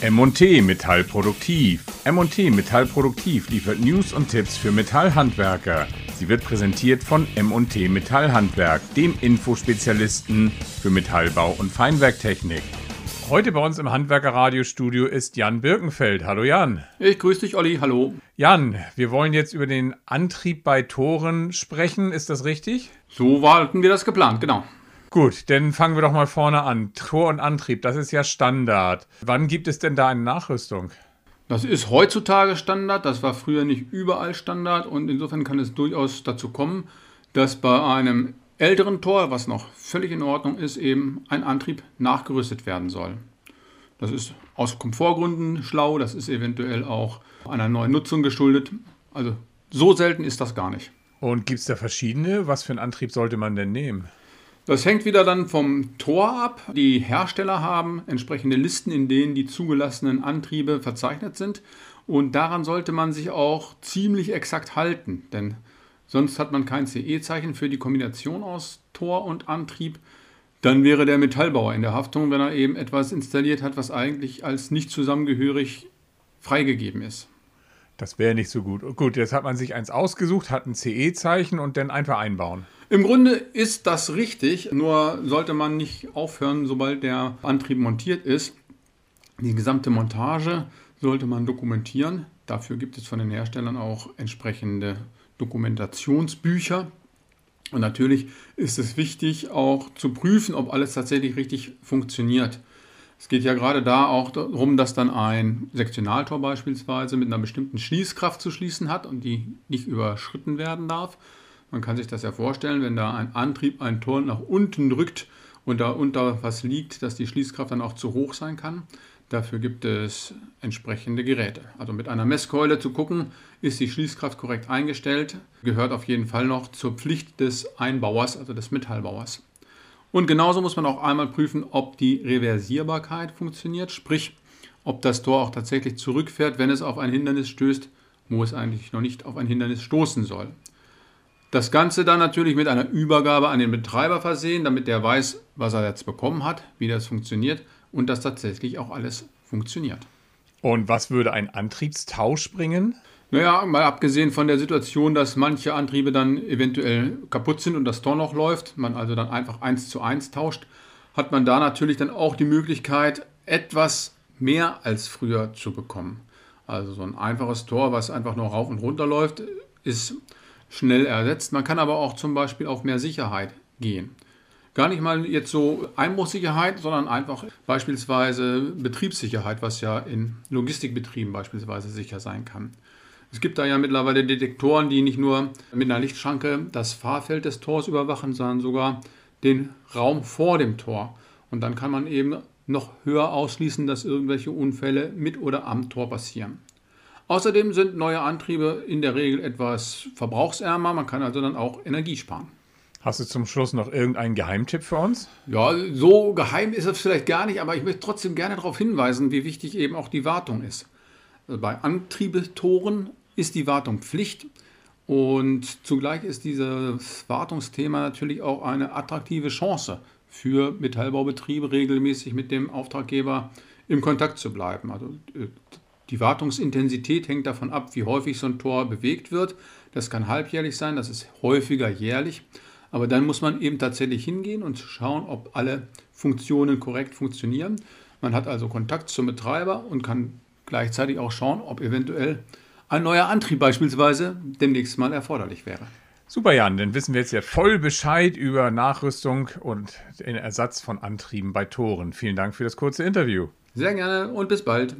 M&T Metallproduktiv. M&T Metallproduktiv liefert News und Tipps für Metallhandwerker. Sie wird präsentiert von M&T Metallhandwerk, dem Infospezialisten für Metallbau und Feinwerktechnik. Heute bei uns im Handwerkerradiostudio ist Jan Birkenfeld. Hallo Jan. Ich grüße dich, Olli. Hallo. Jan, wir wollen jetzt über den Antrieb bei Toren sprechen. Ist das richtig? So hatten wir das geplant, genau. Gut, dann fangen wir doch mal vorne an. Tor und Antrieb, das ist ja Standard. Wann gibt es denn da eine Nachrüstung? Das ist heutzutage Standard, das war früher nicht überall Standard und insofern kann es durchaus dazu kommen, dass bei einem älteren Tor, was noch völlig in Ordnung ist, eben ein Antrieb nachgerüstet werden soll. Das ist aus Komfortgründen schlau, das ist eventuell auch einer neuen Nutzung geschuldet. Also so selten ist das gar nicht. Und gibt es da verschiedene? Was für einen Antrieb sollte man denn nehmen? Das hängt wieder dann vom Tor ab. Die Hersteller haben entsprechende Listen, in denen die zugelassenen Antriebe verzeichnet sind. Und daran sollte man sich auch ziemlich exakt halten, denn sonst hat man kein CE-Zeichen für die Kombination aus Tor und Antrieb. Dann wäre der Metallbauer in der Haftung, wenn er eben etwas installiert hat, was eigentlich als nicht zusammengehörig freigegeben ist. Das wäre nicht so gut. Gut, jetzt hat man sich eins ausgesucht, hat ein CE-Zeichen und dann einfach einbauen. Im Grunde ist das richtig, nur sollte man nicht aufhören, sobald der Antrieb montiert ist. Die gesamte Montage sollte man dokumentieren. Dafür gibt es von den Herstellern auch entsprechende Dokumentationsbücher. Und natürlich ist es wichtig, auch zu prüfen, ob alles tatsächlich richtig funktioniert. Es geht ja gerade da auch darum, dass dann ein Sektionaltor beispielsweise mit einer bestimmten Schließkraft zu schließen hat und die nicht überschritten werden darf. Man kann sich das ja vorstellen, wenn da ein Antrieb ein Tor nach unten drückt und da unter was liegt, dass die Schließkraft dann auch zu hoch sein kann. Dafür gibt es entsprechende Geräte. Also mit einer Messkeule zu gucken, ist die Schließkraft korrekt eingestellt, gehört auf jeden Fall noch zur Pflicht des Einbauers, also des Metallbauers. Und genauso muss man auch einmal prüfen, ob die Reversierbarkeit funktioniert, sprich, ob das Tor auch tatsächlich zurückfährt, wenn es auf ein Hindernis stößt, wo es eigentlich noch nicht auf ein Hindernis stoßen soll. Das Ganze dann natürlich mit einer Übergabe an den Betreiber versehen, damit der weiß, was er jetzt bekommen hat, wie das funktioniert und dass tatsächlich auch alles funktioniert. Und was würde ein Antriebstausch bringen? Naja, mal abgesehen von der Situation, dass manche Antriebe dann eventuell kaputt sind und das Tor noch läuft, man also dann einfach eins zu eins tauscht, hat man da natürlich dann auch die Möglichkeit, etwas mehr als früher zu bekommen. Also so ein einfaches Tor, was einfach nur rauf und runter läuft, ist schnell ersetzt. Man kann aber auch zum Beispiel auf mehr Sicherheit gehen. Gar nicht mal jetzt so Einbruchsicherheit, sondern einfach beispielsweise Betriebssicherheit, was ja in Logistikbetrieben beispielsweise sicher sein kann. Es gibt da ja mittlerweile Detektoren, die nicht nur mit einer Lichtschranke das Fahrfeld des Tors überwachen, sondern sogar den Raum vor dem Tor. Und dann kann man eben noch höher ausschließen, dass irgendwelche Unfälle mit oder am Tor passieren. Außerdem sind neue Antriebe in der Regel etwas verbrauchsärmer. Man kann also dann auch Energie sparen. Hast du zum Schluss noch irgendeinen Geheimtipp für uns? Ja, so geheim ist es vielleicht gar nicht, aber ich möchte trotzdem gerne darauf hinweisen, wie wichtig eben auch die Wartung ist. Also bei Antriebetoren ist die Wartung Pflicht und zugleich ist dieses Wartungsthema natürlich auch eine attraktive Chance für Metallbaubetriebe, regelmäßig mit dem Auftraggeber im Kontakt zu bleiben. Also äh, die Wartungsintensität hängt davon ab, wie häufig so ein Tor bewegt wird. Das kann halbjährlich sein, das ist häufiger jährlich. Aber dann muss man eben tatsächlich hingehen und schauen, ob alle Funktionen korrekt funktionieren. Man hat also Kontakt zum Betreiber und kann gleichzeitig auch schauen, ob eventuell ein neuer Antrieb beispielsweise demnächst mal erforderlich wäre. Super, Jan, dann wissen wir jetzt ja voll Bescheid über Nachrüstung und den Ersatz von Antrieben bei Toren. Vielen Dank für das kurze Interview. Sehr gerne und bis bald.